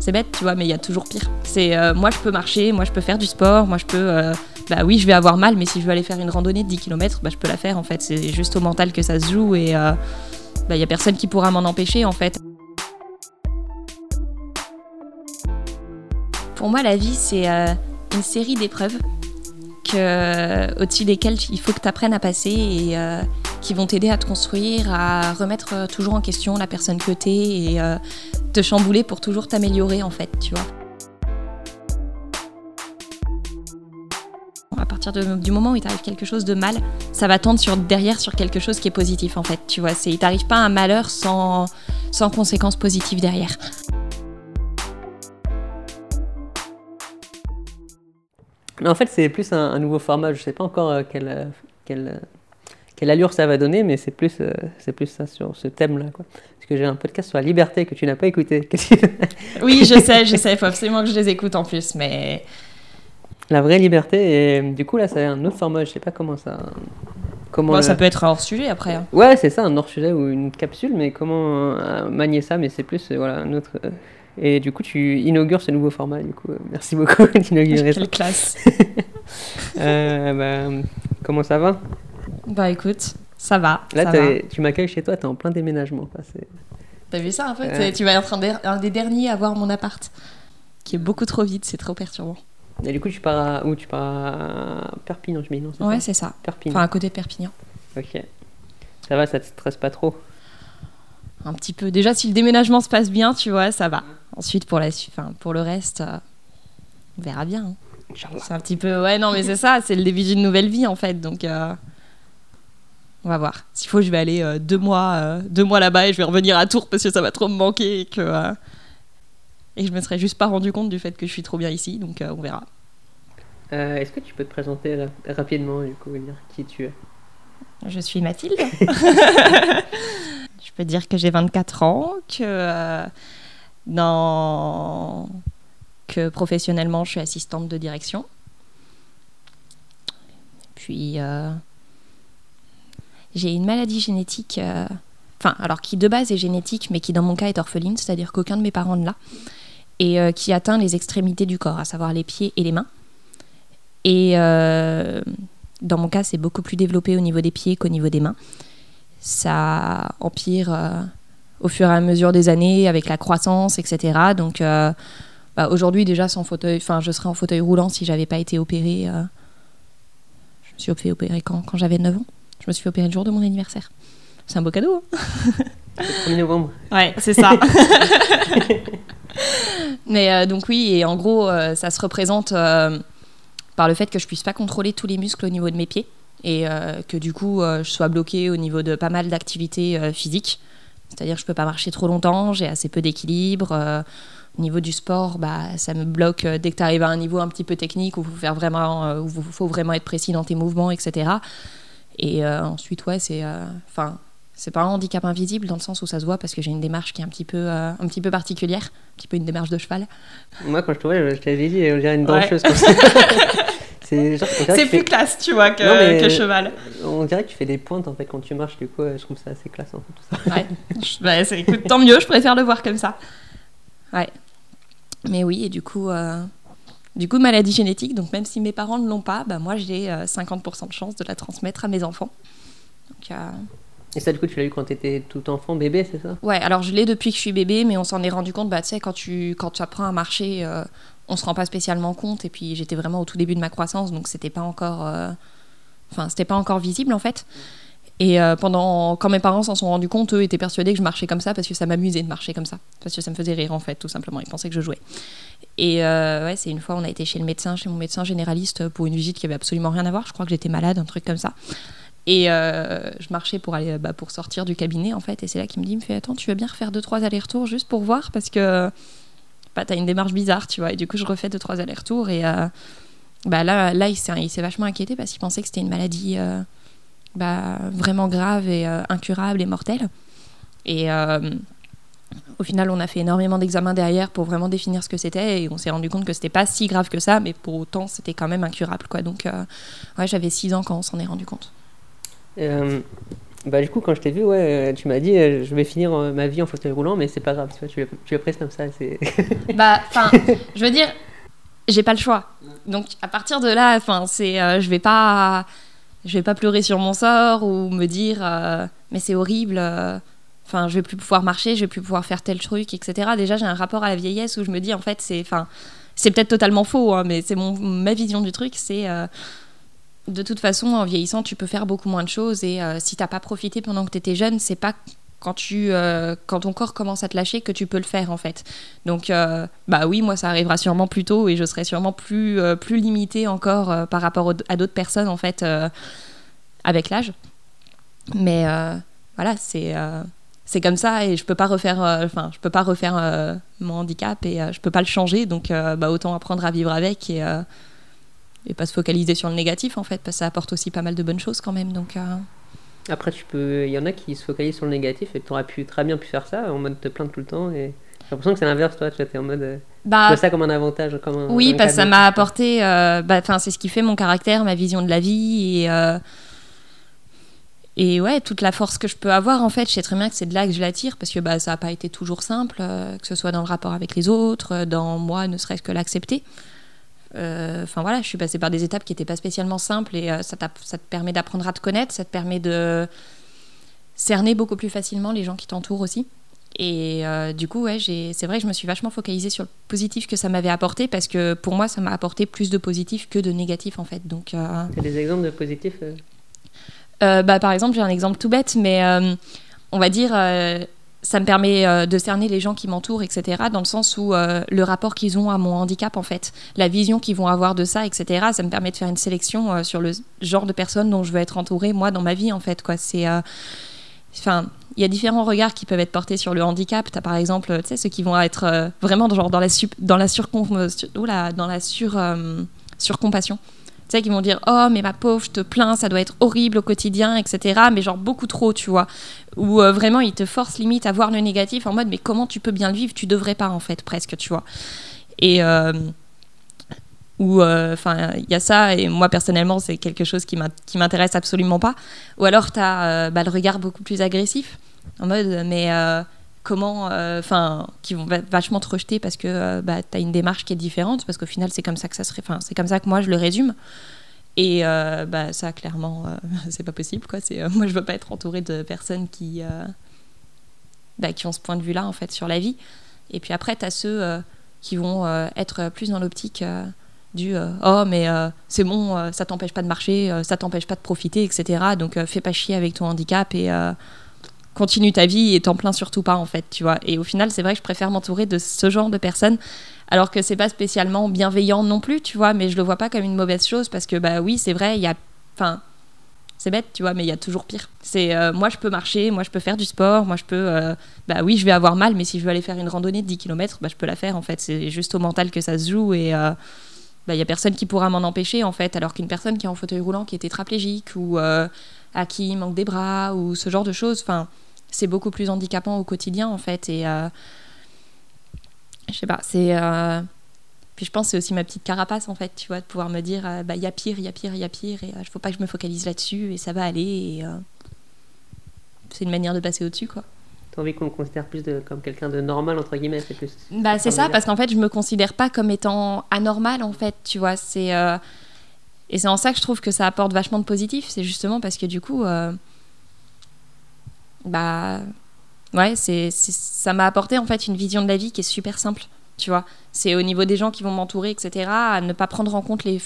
C'est bête, tu vois, mais il y a toujours pire. C'est euh, moi, je peux marcher, moi, je peux faire du sport, moi, je peux. euh, bah oui, je vais avoir mal, mais si je veux aller faire une randonnée de 10 km, bah, je peux la faire en fait. C'est juste au mental que ça se joue et euh, bah, il y a personne qui pourra m'en empêcher en fait. Pour moi, la vie, c'est euh, une série d'épreuves au-dessus desquelles il faut que tu apprennes à passer et qui vont t'aider à te construire, à remettre toujours en question la personne que t'es et te chambouler pour toujours t'améliorer en fait, tu vois. À partir du moment où il t'arrive quelque chose de mal, ça va tendre sur, derrière sur quelque chose qui est positif en fait, tu vois. Il t'arrive pas un malheur sans, sans conséquences positives derrière. En fait, c'est plus un, un nouveau format. Je sais pas encore euh, quelle, euh, quelle, allure ça va donner, mais c'est plus, euh, c'est plus ça sur ce thème-là. quoi. Parce que j'ai un podcast sur la liberté que tu n'as pas écouté. Oui, je sais, je sais, il faut absolument que je les écoute en plus, mais la vraie liberté. Et du coup, là, c'est un autre format. Je sais pas comment ça. Comment bon, le- ça peut être hors sujet après. hein. Ouais, c'est ça, un hors-sujet ou une capsule, mais comment euh, manier ça, mais c'est plus, euh, voilà, un autre... Et du coup, tu inaugures ce nouveau format, du coup, merci beaucoup d'inaugurer ça. Quelle classe. Bah, comment ça va? Bah écoute, ça va. Là, ça t'es- va. tu m'accueilles chez toi, t'es en plein déménagement. T'as vu ça un peu Ouais. Tu vas être un des, un des derniers à voir mon appart, qui est beaucoup trop vide, c'est trop perturbant. Et du coup, tu pars à... Où? Tu pars à Perpignan, je non, Ouais, c'est ça. Perpignan, Enfin, à côté de Perpignan. ok. Ça va, ça te stresse pas trop? Un petit peu. Déjà, si le déménagement se passe bien, tu vois, ça va. Ensuite, pour, la, enfin, pour le reste, euh, on verra bien. hein. C'est un petit peu. Ouais, non, mais c'est ça, c'est le début d'une nouvelle vie en fait. Donc, euh, on va voir. S'il faut, je vais aller euh, deux mois, euh, deux mois là-bas et je vais revenir à Tours parce que ça va trop me manquer et que. euh, et je me serais juste pas rendu compte du fait que je suis trop bien ici. Donc, euh, on verra. Euh, Est-ce que tu peux te présenter ra- rapidement, du coup, et dire qui tu es? Je suis Mathilde. je peux dire que j'ai 24 ans, que, euh, dans... que professionnellement, je suis assistante de direction. Puis, euh, j'ai une maladie génétique, euh, enfin, alors qui de base est génétique, mais qui dans mon cas est orpheline, c'est-à-dire qu'aucun de mes parents ne l'a, et euh, qui atteint les extrémités du corps, à savoir les pieds et les mains. Et euh, dans mon cas, c'est beaucoup plus développé au niveau des pieds qu'au niveau des mains. Ça empire au fur et à mesure des années avec la croissance, etc. Donc bah, aujourd'hui déjà sans fauteuil, enfin je serais en fauteuil roulant si j'avais pas été opérée. je me suis fait opérer quand, quand j'avais 9 ans. Je me suis fait opérer le jour de mon anniversaire. C'est un beau cadeau. hein. Le 1er novembre. Ouais, c'est ça. Mais euh, donc oui, et en gros, euh, ça se représente euh, par le fait que je puisse pas contrôler tous les muscles au niveau de mes pieds et que du coup, je sois bloquée au niveau de pas mal d'activités physiques. C'est-à-dire que je peux pas marcher trop longtemps, j'ai assez peu d'équilibre. au niveau du sport, bah, ça me bloque dès que tu arrives à un niveau un petit peu technique où il faut, faire vraiment, où il faut vraiment être précis dans tes mouvements, etc. Et euh, ensuite, ouais, c'est... euh, Enfin, c'est pas un handicap invisible dans le sens où ça se voit parce que j'ai une démarche qui est un petit peu, euh, un petit peu particulière, un petit peu une démarche de cheval. Moi, quand je te vois, je t'avais dit, on dirait une Ouais. danseuse. ça. c'est plus fais- classe, tu vois, que, Non, mais- que cheval. On dirait que tu fais des pointes en fait quand tu marches, du coup, je trouve ça assez classe en fait, tout ça. Ouais. Je- bah, écoute, tant mieux, je préfère le voir comme ça. Ouais. Mais oui, et du coup, euh, du coup, maladie génétique, donc même si mes parents ne l'ont pas, bah, moi j'ai euh, 50% de chance de la transmettre à mes enfants. Donc, euh, Et ça, du coup, tu l'as eu quand tu étais tout enfant, bébé, c'est ça? Ouais, alors je l'ai depuis que je suis bébé, mais on s'en est rendu compte, bah, tu sais, quand tu, quand tu apprends à marcher, euh, on se rend pas spécialement compte. Et puis j'étais vraiment au tout début de ma croissance, donc c'était pas encore, euh, enfin, c'était pas encore visible en fait. Et euh, pendant, quand mes parents s'en sont rendus compte, eux étaient persuadés que je marchais comme ça parce que ça m'amusait de marcher comme ça, parce que ça me faisait rire en fait, tout simplement. Ils pensaient que je jouais. Et euh, ouais, c'est une fois, on a été chez le médecin, chez mon médecin généraliste pour une visite qui avait absolument rien à voir. Je crois que j'étais malade, un truc comme ça. Et euh, je marchais pour aller bah, pour sortir du cabinet en fait et c'est là qu'il me dit il me fait attends tu veux bien refaire deux trois allers-retours juste pour voir parce que bah, t'as une démarche bizarre tu vois et du coup je refais deux trois allers-retours et euh, bah là là il s'est vachement inquiété parce qu'il pensait que c'était une maladie bah, vraiment grave et euh, incurable et mortelle et euh, au final, on a fait énormément d'examens derrière pour vraiment définir ce que c'était et on s'est rendu compte que c'était pas si grave que ça, mais pour autant, c'était quand même incurable. Quoi. Donc, euh, ouais, j'avais 6 ans quand on s'en est rendu compte. Bah, du coup, quand je t'ai vu, ouais, tu m'as dit je vais finir ma vie en fauteuil roulant, mais c'est pas grave, tu tu l'as- prise comme ça. c'est- Bah, enfin, je veux dire, j'ai pas le choix. Donc à partir de là, enfin, c'est, je vais pas, je vais pas pleurer sur mon sort ou me dire, euh, mais c'est horrible. euh, Enfin, je vais plus pouvoir marcher, je vais plus pouvoir faire tel truc, etc. Déjà, j'ai un rapport à la vieillesse où je me dis, en fait, c'est, enfin, c'est peut-être totalement faux, hein, mais c'est mon, ma vision du truc, c'est euh, de toute façon, en vieillissant, tu peux faire beaucoup moins de choses et euh, si t'as pas profité pendant que tu étais jeune, c'est pas quand tu euh, quand ton corps commence à te lâcher que tu peux le faire en fait. Donc euh, bah oui, moi ça arrivera sûrement plus tôt et je serai sûrement plus euh, plus limitée encore par rapport à d'autres personnes en fait avec l'âge. Mais voilà, c'est c'est comme ça et je peux pas refaire enfin je peux pas refaire mon handicap et je peux pas le changer donc bah autant apprendre à vivre avec et et pas se focaliser sur le négatif en fait parce que ça apporte aussi pas mal de bonnes choses quand même donc Après, tu peux, il y en a qui se focalisent sur le négatif et tu aurais pu très bien pu faire ça en mode te plaindre tout le temps. Et j'ai l'impression que c'est l'inverse, toi, tu es en mode. euh, tu bah vois ça comme un avantage, comme un. Oui, parce que ça m'a apporté. euh, bah, c'est ce qui fait mon caractère, ma vision de la vie et. euh, et ouais, toute la force que je peux avoir, en fait, je sais très bien que c'est de là que je l'attire parce que bah, ça n'a pas été toujours simple, euh, que ce soit dans le rapport avec les autres, dans moi, ne serait-ce que l'accepter. Euh, Enfin voilà, je suis passée par des étapes qui n'étaient pas spécialement simples et euh, ça, te permet d'apprendre à te connaître, ça te permet de cerner beaucoup plus facilement les gens qui t'entourent aussi. Et euh, du coup, ouais, c'est vrai que je me suis vachement focalisée sur le positif que ça m'avait apporté parce que pour moi, ça m'a apporté plus de positif que de négatif en fait. Donc, euh, T'as des exemples de positifs euh bah, par exemple, j'ai un exemple tout bête, mais on va dire, ça me permet euh, de cerner les gens qui m'entourent, etc., dans le sens où euh, le rapport qu'ils ont à mon handicap, en fait, la vision qu'ils vont avoir de ça, etc., ça me permet de faire une sélection euh, sur le genre de personnes dont je veux être entourée, moi, dans ma vie, en fait, quoi. C'est. Enfin, il y a différents regards qui peuvent être portés sur le handicap. Tu as par exemple, ceux qui vont être vraiment genre dans la, dans la, sur- dans la sur, surcompassion. Sais, qui vont dire Oh, mais ma pauvre, je te plains, ça doit être horrible au quotidien, etc. Mais genre beaucoup trop, tu vois. Ou euh, vraiment, ils te forcent limite à voir le négatif en mode Mais comment tu peux bien le vivre? Tu devrais pas, en fait, presque, tu vois. Et. euh, ou enfin il y a ça et moi personnellement c'est quelque chose qui m'in- qui m'intéresse absolument pas ou alors tu as le regard beaucoup plus agressif en mode mais euh, comment enfin qui vont va- vachement te rejeter parce que euh, bah, tu as une démarche qui est différente parce qu'au final c'est comme ça que ça serait enfin c'est comme ça que moi je le résume. Et euh, bah, ça clairement euh, c'est pas possible quoi. C'est euh, moi je veux pas être entourée de personnes qui euh, bah, qui ont ce point de vue là en fait sur la vie. Et puis après tu as ceux euh, qui vont euh, être plus dans l'optique euh, du euh, oh mais euh, c'est bon euh, ça t'empêche pas de marcher euh, ça t'empêche pas de profiter etc donc euh, fais pas chier avec ton handicap et euh, continue ta vie et t'en plains surtout pas en fait tu vois et au final c'est vrai que je préfère m'entourer de ce genre de personnes alors que c'est pas spécialement bienveillant non plus tu vois mais je le vois pas comme une mauvaise chose parce que bah oui c'est vrai il y a enfin c'est bête, tu vois, mais il y a toujours pire. C'est euh, moi, je peux marcher, moi, je peux faire du sport, moi, je peux. euh, bah oui, je vais avoir mal, mais si je veux aller faire une randonnée de 10 km, bah, je peux la faire, en fait. C'est juste au mental que ça se joue et euh, bah, il y a personne qui pourra m'en empêcher, en fait. Alors qu'une personne qui est en fauteuil roulant, qui est tétraplégique ou à qui il manque des bras ou ce genre de choses, enfin, c'est beaucoup plus handicapant au quotidien, en fait. Et euh, je sais pas, c'est. euh, puis je pense que c'est aussi ma petite carapace, en fait, tu vois, de pouvoir me dire, euh, bah, il y a pire, il y a pire, il y a pire, et il faut pas que je me focalise là-dessus, et ça va aller, et euh, c'est une manière de passer au-dessus, quoi. T'as envie qu'on le considère plus de, comme quelqu'un de normal, entre guillemets, c'est plus. Bah, c'est ça, parce qu'en fait, je me considère pas comme étant anormal, en fait, tu vois, c'est... euh, Et c'est en ça que je trouve que ça apporte vachement de positif, c'est justement parce que du coup, euh, bah, ouais, c'est, ça m'a apporté en fait une vision de la vie qui est super simple, tu vois. C'est au niveau des gens qui vont m'entourer, etc., à ne pas prendre en compte les,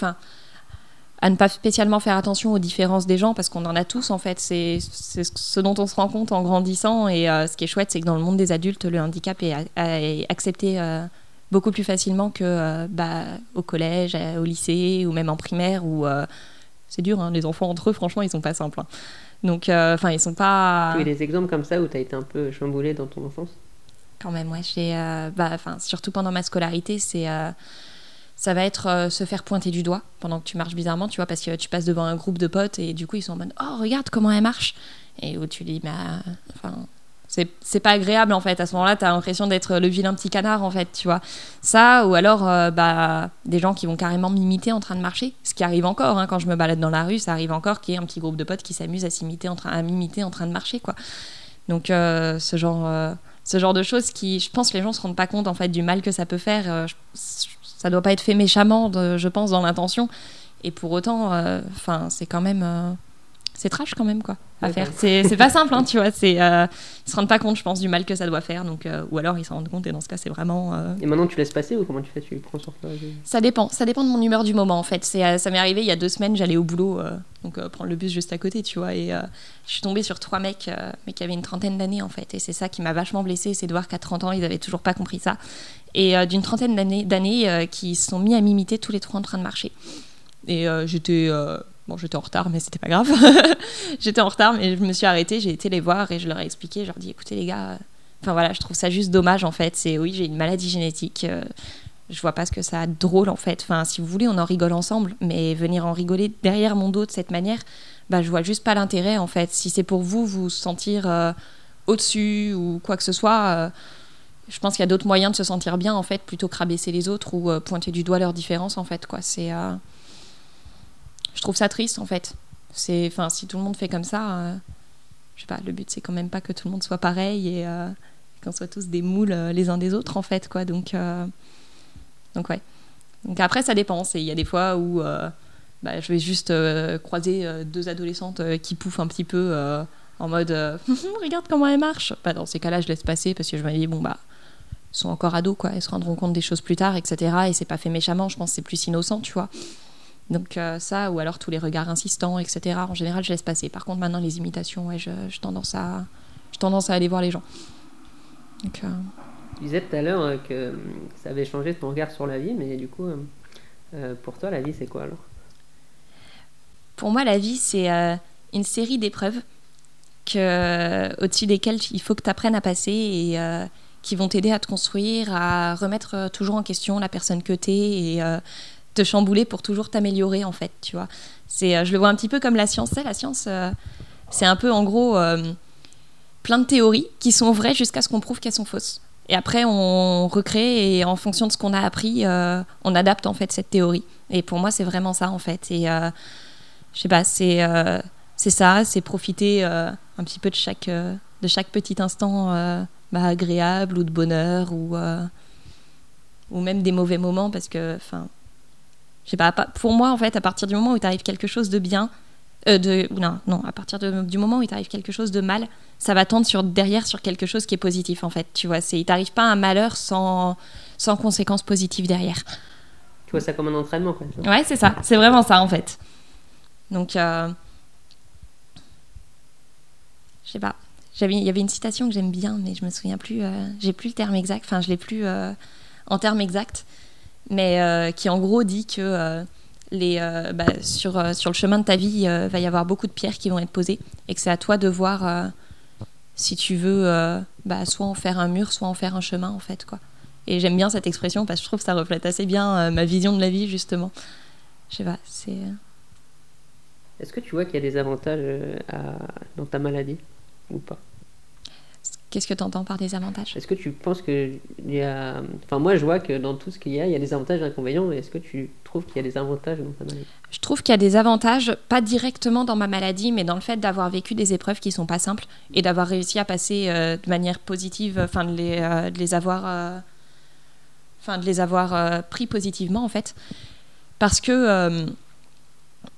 à ne pas spécialement faire attention aux différences des gens parce qu'on en a tous en fait. C'est, ce dont on se rend compte en grandissant et euh, ce qui est chouette, c'est que dans le monde des adultes, le handicap est accepté. euh, beaucoup plus facilement que euh, bah, au collège, euh, au lycée ou même en primaire où euh, c'est dur, hein, les enfants entre eux, franchement, ils sont pas simples. hein. Donc, enfin, ils sont pas. Tu as eu des exemples comme ça où tu as été un peu chamboulé dans ton enfance? Quand même, ouais. J'ai, euh, bah, surtout pendant ma scolarité, c'est, euh, ça va être euh, se faire pointer du doigt pendant que tu marches bizarrement, tu vois, parce que tu passes devant un groupe de potes et du coup, ils sont en mode Oh, regarde comment elle marche Et où tu dis, bah, enfin, c'est pas agréable en fait. À ce moment-là, tu as l'impression d'être le vilain petit canard en fait, tu vois. Ça, ou alors euh, bah, des gens qui vont carrément m'imiter en train de marcher. Ce qui arrive encore, hein, quand je me balade dans la rue, ça arrive encore qu'il y ait un petit groupe de potes qui s'amusent à s'imiter en train, à m'imiter en train de marcher, quoi. Donc euh, ce genre, euh, ce genre de choses qui, je pense, que les gens se rendent pas compte en fait du mal que ça peut faire. ça doit pas être fait méchamment, je pense, dans l'intention. Et pour autant, enfin, c'est quand même c'est trash quand même quoi à faire. C'est pas simple, hein, tu vois. C'est euh, ils se rendent pas compte, je pense, du mal que ça doit faire. Donc, euh, ou alors ils s'en rendent compte et dans ce cas, c'est vraiment. Euh, et maintenant, tu laisses passer ou comment tu fais Tu prends sur toi Ça dépend. Ça dépend de mon humeur du moment en fait. C'est ça m'est arrivé il y a deux semaines. J'allais au boulot, donc prendre le bus juste à côté, tu vois. Et je suis tombée sur trois mecs, mais qui avaient une trentaine d'années en fait. Et c'est ça qui m'a vachement blessée, c'est de voir qu'à 30 ans, ils avaient toujours pas compris ça. Et d'une trentaine d'années, d'années qui se sont mis à m'imiter tous les trois en train de marcher. Et j'étais Bon, j'étais en retard, mais c'était pas grave. j'étais en retard, mais je me suis arrêtée, j'ai été les voir et je leur ai expliqué. Je leur ai dit écoutez, les gars, enfin voilà, je trouve ça juste dommage en fait. C'est oui, j'ai une maladie génétique. Euh, je vois pas ce que ça a de drôle en fait. Enfin, si vous voulez, on en rigole ensemble, mais venir en rigoler derrière mon dos de cette manière, bah, je vois juste pas l'intérêt en fait. Si c'est pour vous vous sentir euh, au-dessus ou quoi que ce soit, euh, je pense qu'il y a d'autres moyens de se sentir bien en fait, plutôt que rabaisser les autres ou pointer du doigt leurs différences en fait. Quoi. C'est je trouve ça triste en fait. C'est, enfin, si tout le monde fait comme ça, euh, je sais pas, le but c'est quand même pas que tout le monde soit pareil et euh, qu'on soit tous des moules euh, les uns des autres en fait, quoi. Donc, donc ouais. Donc après ça dépend. Il y a des fois où bah, je vais juste croiser deux adolescentes qui pouffent un petit peu en mode regarde comment elles marchent. Bah, dans ces cas-là, je laisse passer parce que je me dis bon bah sont encore ados quoi, ils se rendront compte des choses plus tard, etc. Et c'est pas fait méchamment. Je pense c'est plus innocent, tu vois. Donc euh, ça, ou alors tous les regards insistants, etc. En général, je laisse passer. Par contre, maintenant, les imitations, ouais, je, tendance, à, je tendance à aller voir les gens. Donc, euh, Tu disais tout à l'heure euh, que ça avait changé ton regard sur la vie, mais du coup, pour toi, la vie, c'est quoi alors? Pour moi, la vie, c'est une série d'épreuves que, au-dessus desquelles il faut que tu apprennes à passer et qui vont t'aider à te construire, à remettre toujours en question la personne que tu es et te chambouler pour toujours t'améliorer en fait, tu vois. C'est, euh, je le vois un petit peu comme la science. La science, euh, c'est un peu en gros euh, plein de théories qui sont vraies jusqu'à ce qu'on prouve qu'elles sont fausses. Et après, on recrée et en fonction de ce qu'on a appris, on adapte en fait cette théorie. Et pour moi, c'est vraiment ça en fait. Et je sais pas, c'est c'est ça, c'est profiter un petit peu de chaque de chaque petit instant bah, agréable ou de bonheur ou ou même des mauvais moments parce que je sais pas, pour moi, en fait, à partir du moment où t'arrive quelque chose de bien, euh, de, non, non, à partir du moment où il t'arrive quelque chose de mal, ça va tendre sur, derrière sur quelque chose qui est positif, en fait. Tu vois, c'est, il t'arrive pas un malheur sans, sans conséquences positives derrière. Tu vois ça comme un entraînement, quoi. Ouais, c'est ça. C'est vraiment ça, en fait. Donc, euh, je sais pas. J'avais, il y avait une citation que j'aime bien, mais je me souviens plus. Euh, j'ai plus le terme exact. Enfin, je l'ai plus euh, en termes exacts mais euh, qui en gros dit que euh, les, euh, bah, sur, sur le chemin de ta vie, il va y avoir beaucoup de pierres qui vont être posées et que c'est à toi de voir si tu veux bah, soit en faire un mur, soit en faire un chemin en fait. quoi. Et j'aime bien cette expression parce que je trouve que ça reflète assez bien ma vision de la vie justement. Je sais pas, c'est... Est-ce que tu vois qu'il y a des avantages dans ta maladie ou pas? Qu'est-ce que tu entends par des avantages? Est-ce que tu penses qu'il y a. Enfin, moi, je vois que dans tout ce qu'il y a, il y a des avantages et des inconvénients. Est-ce que tu trouves qu'il y a des avantages dans ta maladie? Je trouve qu'il y a des avantages, pas directement dans ma maladie, mais dans le fait d'avoir vécu des épreuves qui sont pas simples et d'avoir réussi à passer euh, de manière positive, enfin, de les, euh, de les avoir. Euh, enfin, de les avoir pris positivement, en fait. Parce que.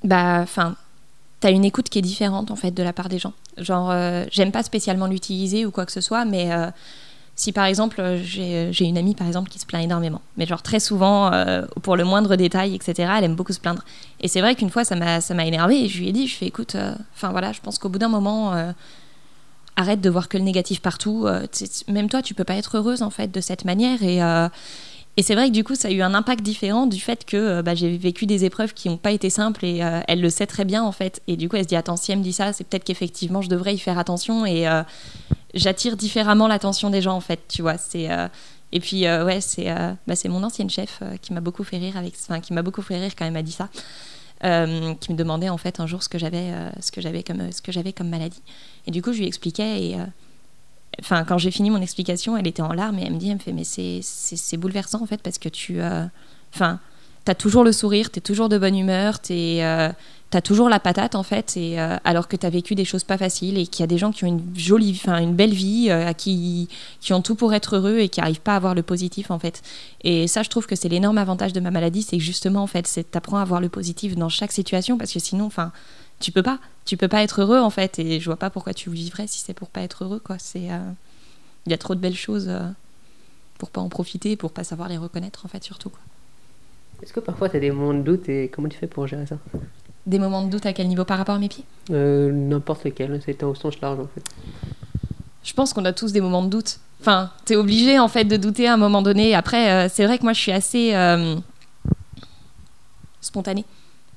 bah, enfin t'as une écoute qui est différente en fait de la part des gens. Genre, euh, j'aime pas spécialement l'utiliser ou quoi que ce soit, mais euh, si par exemple j'ai une amie par exemple qui se plaint énormément, mais genre très souvent euh, pour le moindre détail, etc. Elle aime beaucoup se plaindre. Et c'est vrai qu'une fois ça m'a ça m'a énervé et je lui ai dit, je fais écoute, enfin voilà, je pense qu'au bout d'un moment arrête de voir que le négatif partout. même toi, tu peux pas être heureuse en fait de cette manière et et c'est vrai que du coup, ça a eu un impact différent du fait que euh, bah, j'ai vécu des épreuves qui n'ont pas été simples et euh, elle le sait très bien en fait. Et du coup, elle se dit attends, si elle me dit ça, c'est peut-être qu'effectivement je devrais y faire attention et euh, j'attire différemment l'attention des gens en fait, tu vois. Et puis ouais, c'est bah, c'est mon ancienne chef qui m'a beaucoup fait rire enfin qui m'a beaucoup fait rire quand elle m'a dit ça. qui me demandait en fait un jour ce que j'avais ce que j'avais comme ce que j'avais comme maladie et du coup je lui expliquais et enfin, quand j'ai fini mon explication, elle était en larmes et elle me dit, elle me fait, mais c'est, bouleversant en fait parce que tu, enfin, t'as toujours le sourire, t'es toujours de bonne humeur, t'es, t'as toujours la patate en fait, et, euh, alors que t'as vécu des choses pas faciles et qu'il y a des gens qui ont une jolie, enfin une belle vie, euh, qui, qui ont tout pour être heureux et qui n'arrivent pas à voir le positif en fait. Et ça, je trouve que c'est l'énorme avantage de ma maladie, c'est que justement en fait, c'est t'apprends à voir le positif dans chaque situation parce que sinon, enfin, tu peux pas, tu peux pas être heureux en fait, et je vois pas pourquoi tu vivrais si c'est pour pas être heureux quoi. C'est, euh, il y a trop de belles choses pour pas en profiter, pour pas savoir les reconnaître en fait surtout quoi. Est-ce que parfois tu as des moments de doute et comment tu fais pour gérer ça? Des moments de doute à quel niveau? Par rapport à mes pieds? Euh, N'importe lequel, c'était au sens large en fait. Je pense qu'on a tous des moments de doute. Enfin, t'es obligé en fait de douter à un moment donné. Après, euh, c'est vrai que moi je suis assez euh, spontanée.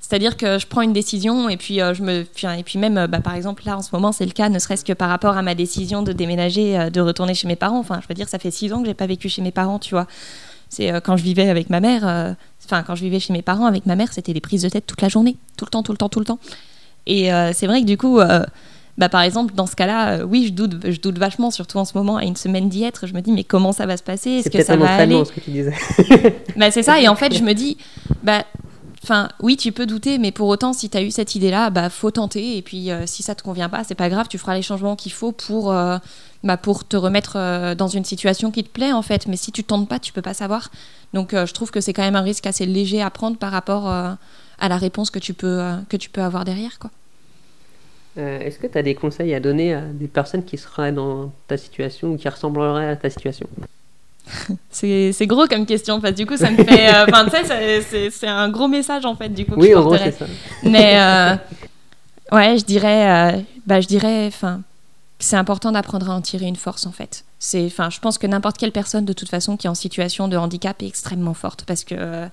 C'est-à-dire que je prends une décision et puis je me, et puis même, bah, par exemple là en ce moment c'est le cas, ne serait-ce que par rapport à ma décision de déménager, de retourner chez mes parents. Enfin, je veux dire, ça fait six ans que j'ai pas vécu chez mes parents, tu vois. C'est quand je vivais avec ma mère, enfin quand je vivais chez mes parents avec ma mère, c'était des prises de tête toute la journée, tout le temps, tout le temps, tout le temps. Et euh, c'est vrai que du coup, euh, bah, par exemple, dans ce cas-là, euh, oui, je doute, je doute vachement, surtout en ce moment, à une semaine d'y être. Je me dis, mais comment ça va se passer? Est-ce que ça va aller? ce que tu disais. bah, c'est ça. Et en fait, je me dis, bah, Enfin, oui, tu peux douter, mais pour autant, si tu as eu cette idée-là, bah, faut tenter. Et puis, si ça te convient pas, c'est pas grave, tu feras les changements qu'il faut pour, bah, pour te remettre dans une situation qui te plaît, en fait. Mais si tu tentes pas, tu peux pas savoir. Donc euh, je trouve que c'est quand même un risque assez léger à prendre par rapport euh, à la réponse que tu peux, euh, que tu peux avoir derrière. Quoi. Est-ce que tu as des conseils à donner à des personnes qui seraient dans ta situation ou qui ressembleraient à ta situation? c'est, gros comme question, parce que du coup, ça me fait. Enfin, tu sais, c'est, un gros message en fait, du coup. oui, en gros, c'est ça. Mais ouais, je dirais. bah, je dirais. Enfin, c'est important d'apprendre à en tirer une force en fait. C'est, enfin, je pense que n'importe quelle personne de toute façon qui est en situation de handicap est extrêmement forte parce que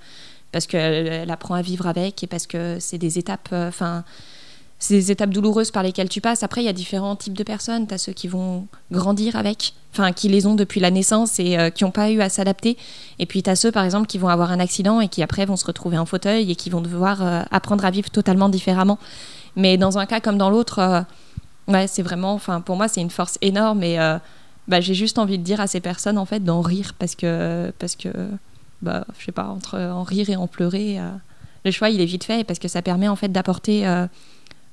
parce qu'elle apprend à vivre avec et parce que c'est des étapes, euh, enfin, des étapes douloureuses par lesquelles tu passes. Après, il y a différents types de personnes. Tu as ceux qui vont grandir avec, enfin, qui les ont depuis la naissance et euh, qui n'ont pas eu à s'adapter. Et puis, tu as ceux, par exemple, qui vont avoir un accident et qui après vont se retrouver en fauteuil et qui vont devoir euh, apprendre à vivre totalement différemment. Mais dans un cas comme dans l'autre, Ouais, c'est vraiment, enfin, pour moi, c'est une force énorme et euh, bah, j'ai juste envie de dire à ces personnes, en fait, d'en rire parce que, parce que, bah, je sais pas, entre en rire et en pleurer, euh, le choix, il est vite fait parce que ça permet, en fait, d'apporter.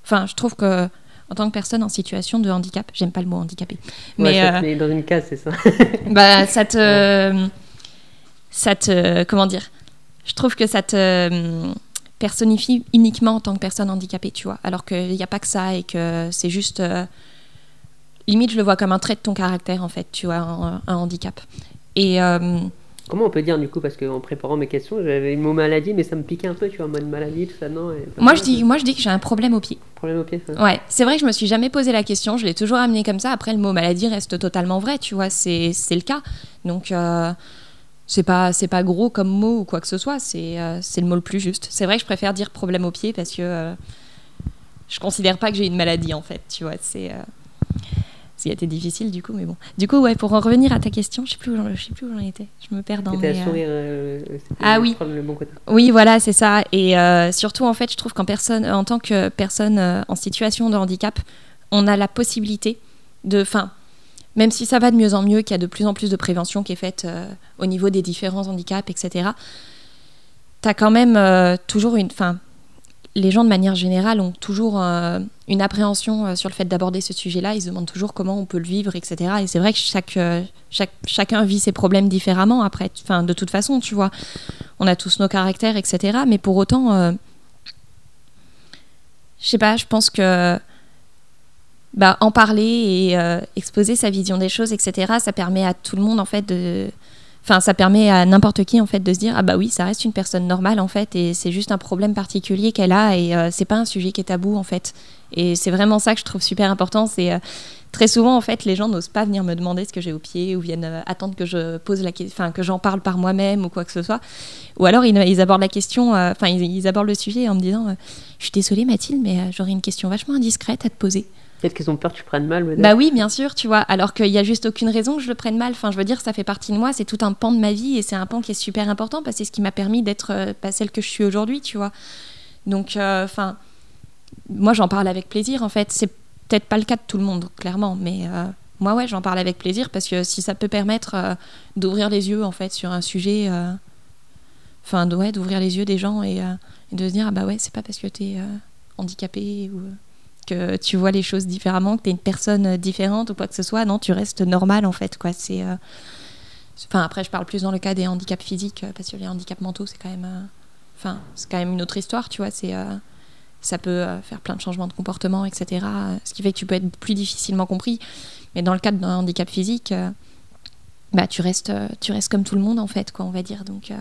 Euh, enfin, je trouve que en tant que personne en situation de handicap, j'aime pas le mot handicapé, mais ça te met dans une case, c'est ça. bah, ça te, ça te, comment dire Je trouve que ça te personnifie uniquement en tant que personne handicapée, tu vois. Alors qu'il n'y a pas que ça et que c'est juste. Euh, limite, je le vois comme un trait de ton caractère, en fait, tu vois, un, handicap. Et. Euh, Comment on peut dire du coup Parce qu'en préparant mes questions, j'avais le mot maladie, mais ça me piquait un peu, tu vois, en mode maladie, tout ça, non moi, je dis, moi, je dis que j'ai un problème au pied. Problème au pied Ouais, c'est vrai que je me suis jamais posé la question, je l'ai toujours amené comme ça. Après, le mot maladie reste totalement vrai, tu vois, c'est le cas. Donc. Euh, c'est pas c'est pas gros comme mot ou quoi que ce soit c'est euh, c'est le mot le plus juste c'est vrai que je préfère dire problème au pied parce que euh, je considère pas que j'ai une maladie en fait tu vois c'est euh, a été difficile du coup mais bon du coup ouais pour en revenir à ta question je sais plus où je sais plus où j'en étais je me perds dans mes sourire, ah oui le bon côté. oui voilà c'est ça et surtout en fait je trouve qu'en personne en tant que personne en situation de handicap on a la possibilité de fin même si ça va de mieux en mieux, qu'il y a de plus en plus de prévention qui est faite euh, au niveau des différents handicaps, etc., tu as quand même euh, toujours une. Enfin, les gens, de manière générale, ont toujours euh, une appréhension sur le fait d'aborder ce sujet-là. Ils se demandent toujours comment on peut le vivre, etc. Et c'est vrai que chaque, chaque, chacun vit ses problèmes différemment, après. Enfin, de toute façon, tu vois. On a tous nos caractères, etc. Mais pour autant. je sais pas, je pense que bah, en parler et euh, exposer sa vision des choses, etc. Ça permet à tout le monde en fait de, enfin ça permet à n'importe qui en fait de se dire ah bah oui ça reste une personne normale en fait et c'est juste un problème particulier qu'elle a et euh, c'est pas un sujet qui est tabou en fait. Et c'est vraiment ça que je trouve super important, c'est euh, très souvent en fait les gens n'osent pas venir me demander ce que j'ai au pied ou viennent attendre que je pose la enfin que j'en parle par moi-même ou quoi que ce soit ou alors ils, abordent la question enfin ils, ils, abordent le sujet en me disant je suis désolée Mathilde mais j'aurais une question vachement indiscrète à te poser Peut-être qu'ils ont peur que tu prennes mal. Bah oui, bien sûr, tu vois. Alors qu'il n'y a juste aucune raison que je le prenne mal. Enfin, je veux dire, ça fait partie de moi. C'est tout un pan de ma vie et c'est un pan qui est super important parce que c'est ce qui m'a permis d'être pas celle que je suis aujourd'hui, tu vois. Donc, euh, enfin, moi, j'en parle avec plaisir. En fait, c'est peut-être pas le cas de tout le monde, clairement, mais euh, moi, ouais, j'en parle avec plaisir parce que si ça peut permettre d'ouvrir les yeux en fait sur un sujet, enfin, ouais, d'ouvrir les yeux des gens et, et, de se dire ah bah ouais, c'est pas parce que t'es handicapé ou que tu vois les choses différemment, que t'es une personne différente ou quoi que ce soit. Non, tu restes normal en fait, quoi. C'est, enfin, après, je parle plus dans le cas des handicaps physiques parce que les handicaps mentaux, c'est quand même, enfin, c'est quand même une autre histoire, tu vois. C'est ça peut faire plein de changements de comportement, etc. Ce qui fait que tu peux être plus difficilement compris. Mais dans le cadre d'un handicap physique, euh, bah, tu, restes, euh, tu restes comme tout le monde, en fait, quoi, on va dire. Donc,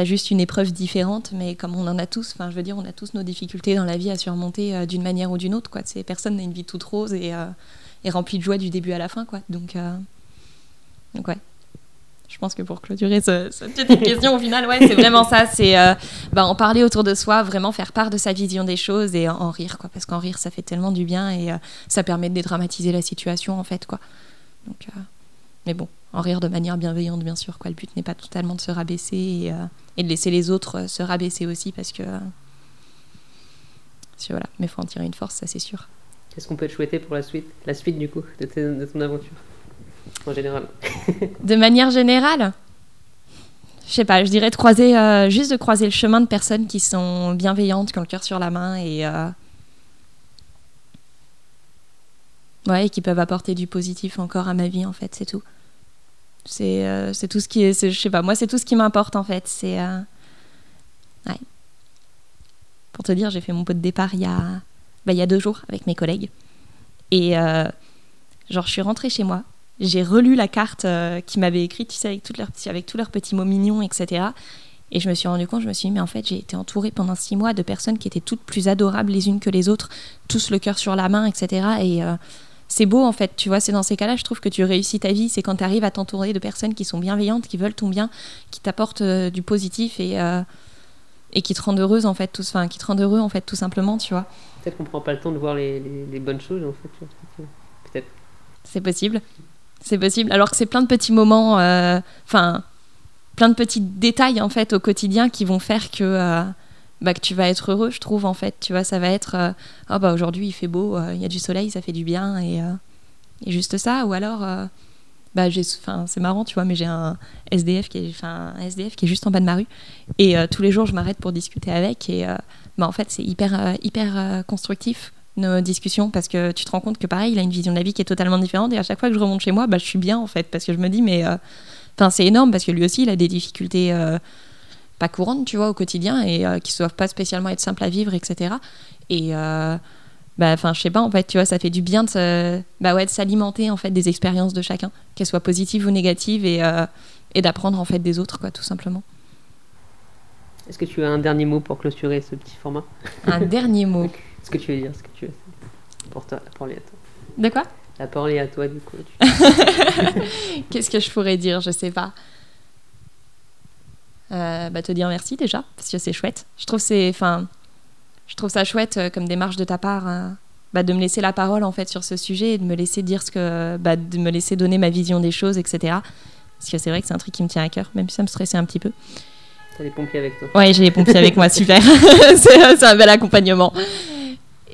euh, juste une épreuve différente, mais comme on en a tous, enfin, je veux dire, on a tous nos difficultés dans la vie à surmonter d'une manière ou d'une autre, quoi. C'est, personne n'a une vie toute rose et, et, remplie de joie du début à la fin, quoi. Donc, donc ouais je pense que pour clôturer ce, cette petite question, au final, ouais, c'est vraiment ça. C'est euh, bah, en parler autour de soi, vraiment faire part de sa vision des choses et en, rire, quoi. Parce qu'en rire, ça fait tellement du bien et euh, ça permet de dédramatiser la situation, en fait, quoi. Donc, euh, mais bon, en rire de manière bienveillante, bien sûr. Quoi. Le but n'est pas totalement de se rabaisser et, et de laisser les autres se rabaisser aussi, parce que, voilà. Mais faut en tirer une force, ça c'est sûr. Qu'est-ce qu'on peut te souhaiter pour la suite, la suite du coup de, de ton aventure en général? De manière générale? Je sais pas, je dirais de croiser, euh, juste de croiser le chemin de personnes qui sont bienveillantes, qui ont le cœur sur la main et. Euh, ouais, qui peuvent apporter du positif encore à ma vie, en fait, c'est tout. C'est euh, tout ce qui est. Je sais pas, moi, c'est tout ce qui m'importe, en fait. C'est. Ouais. Pour te dire, j'ai fait mon pot de départ il y a, bah, il y a deux jours avec mes collègues. Et genre, je suis rentrée chez moi j'ai relu la carte euh, qu'ils m'avaient écrite, tu sais, avec, toutes leurs avec tous leurs petits mots mignons, etc. Et je me suis rendu compte, je me suis dit, mais en fait, j'ai été entourée pendant six mois de personnes qui étaient toutes plus adorables les unes que les autres, tous le cœur sur la main, etc. Et euh, c'est beau, en fait, tu vois, c'est dans ces cas-là, je trouve que tu réussis ta vie, c'est quand tu arrives à t'entourer de personnes qui sont bienveillantes, qui veulent ton bien, qui t'apportent euh, du positif et, et qui te rendent heureuse, en fait, tout, enfin, qui te rendent heureux, en fait, tout simplement, tu vois. Peut-être qu'on prend pas le temps de voir les, les bonnes choses, en fait. Peut-être. C'est possible. C'est possible. Alors que c'est plein de petits moments, euh, enfin, plein de petits détails en fait au quotidien qui vont faire que, euh, bah, que tu vas être heureux, je trouve en fait. Tu vois, ça va être, euh, oh bah aujourd'hui il fait beau, il y a du soleil, ça fait du bien et, et juste ça. Ou alors, bah j'ai, enfin, c'est marrant, tu vois, mais j'ai un SDF qui est, un SDF qui est juste en bas de ma rue et tous les jours je m'arrête pour discuter avec et bah en fait c'est hyper hyper constructif nos discussions parce que tu te rends compte que pareil, il a une vision de la vie qui est totalement différente et à chaque fois que je remonte chez moi, bah, je suis bien en fait parce que je me dis mais euh, enfin c'est énorme parce que lui aussi il a des difficultés euh, pas courantes tu vois au quotidien et euh, qui ne doivent pas spécialement être simples à vivre etc. Et bah enfin je sais pas en fait tu vois ça fait du bien de bah ouais de s'alimenter en fait des expériences de chacun qu'elles soient positives ou négatives et, et d'apprendre en fait des autres quoi tout simplement. Est-ce que tu as un dernier mot pour clôturer ce petit format? Un dernier mot. ce que tu veux dire, ce que tu veux. Pour toi, la parole est à toi. De quoi? La parole est à toi, du coup. Qu'est-ce que je pourrais dire? Je sais pas. Euh, bah, te dire merci déjà, parce que c'est chouette. Je trouve, c'est, enfin, je trouve ça chouette euh, comme démarche de ta part. Hein. bah, de me laisser la parole en fait sur ce sujet et de me laisser dire ce que bah, de me laisser donner ma vision des choses etc parce que c'est vrai que c'est un truc qui me tient à cœur même si ça me stressait un petit peu T'as les pompiers avec toi Ouais, j'ai les pompiers avec moi, super. c'est un bel accompagnement.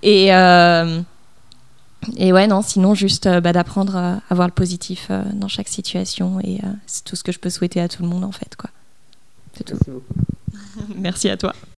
Et, euh, et ouais, non, sinon, juste euh, bah, d'apprendre à voir le positif euh, dans chaque situation. Et c'est tout ce que je peux souhaiter à tout le monde, en fait. Quoi. C'est tout. Merci beaucoup. Merci à toi.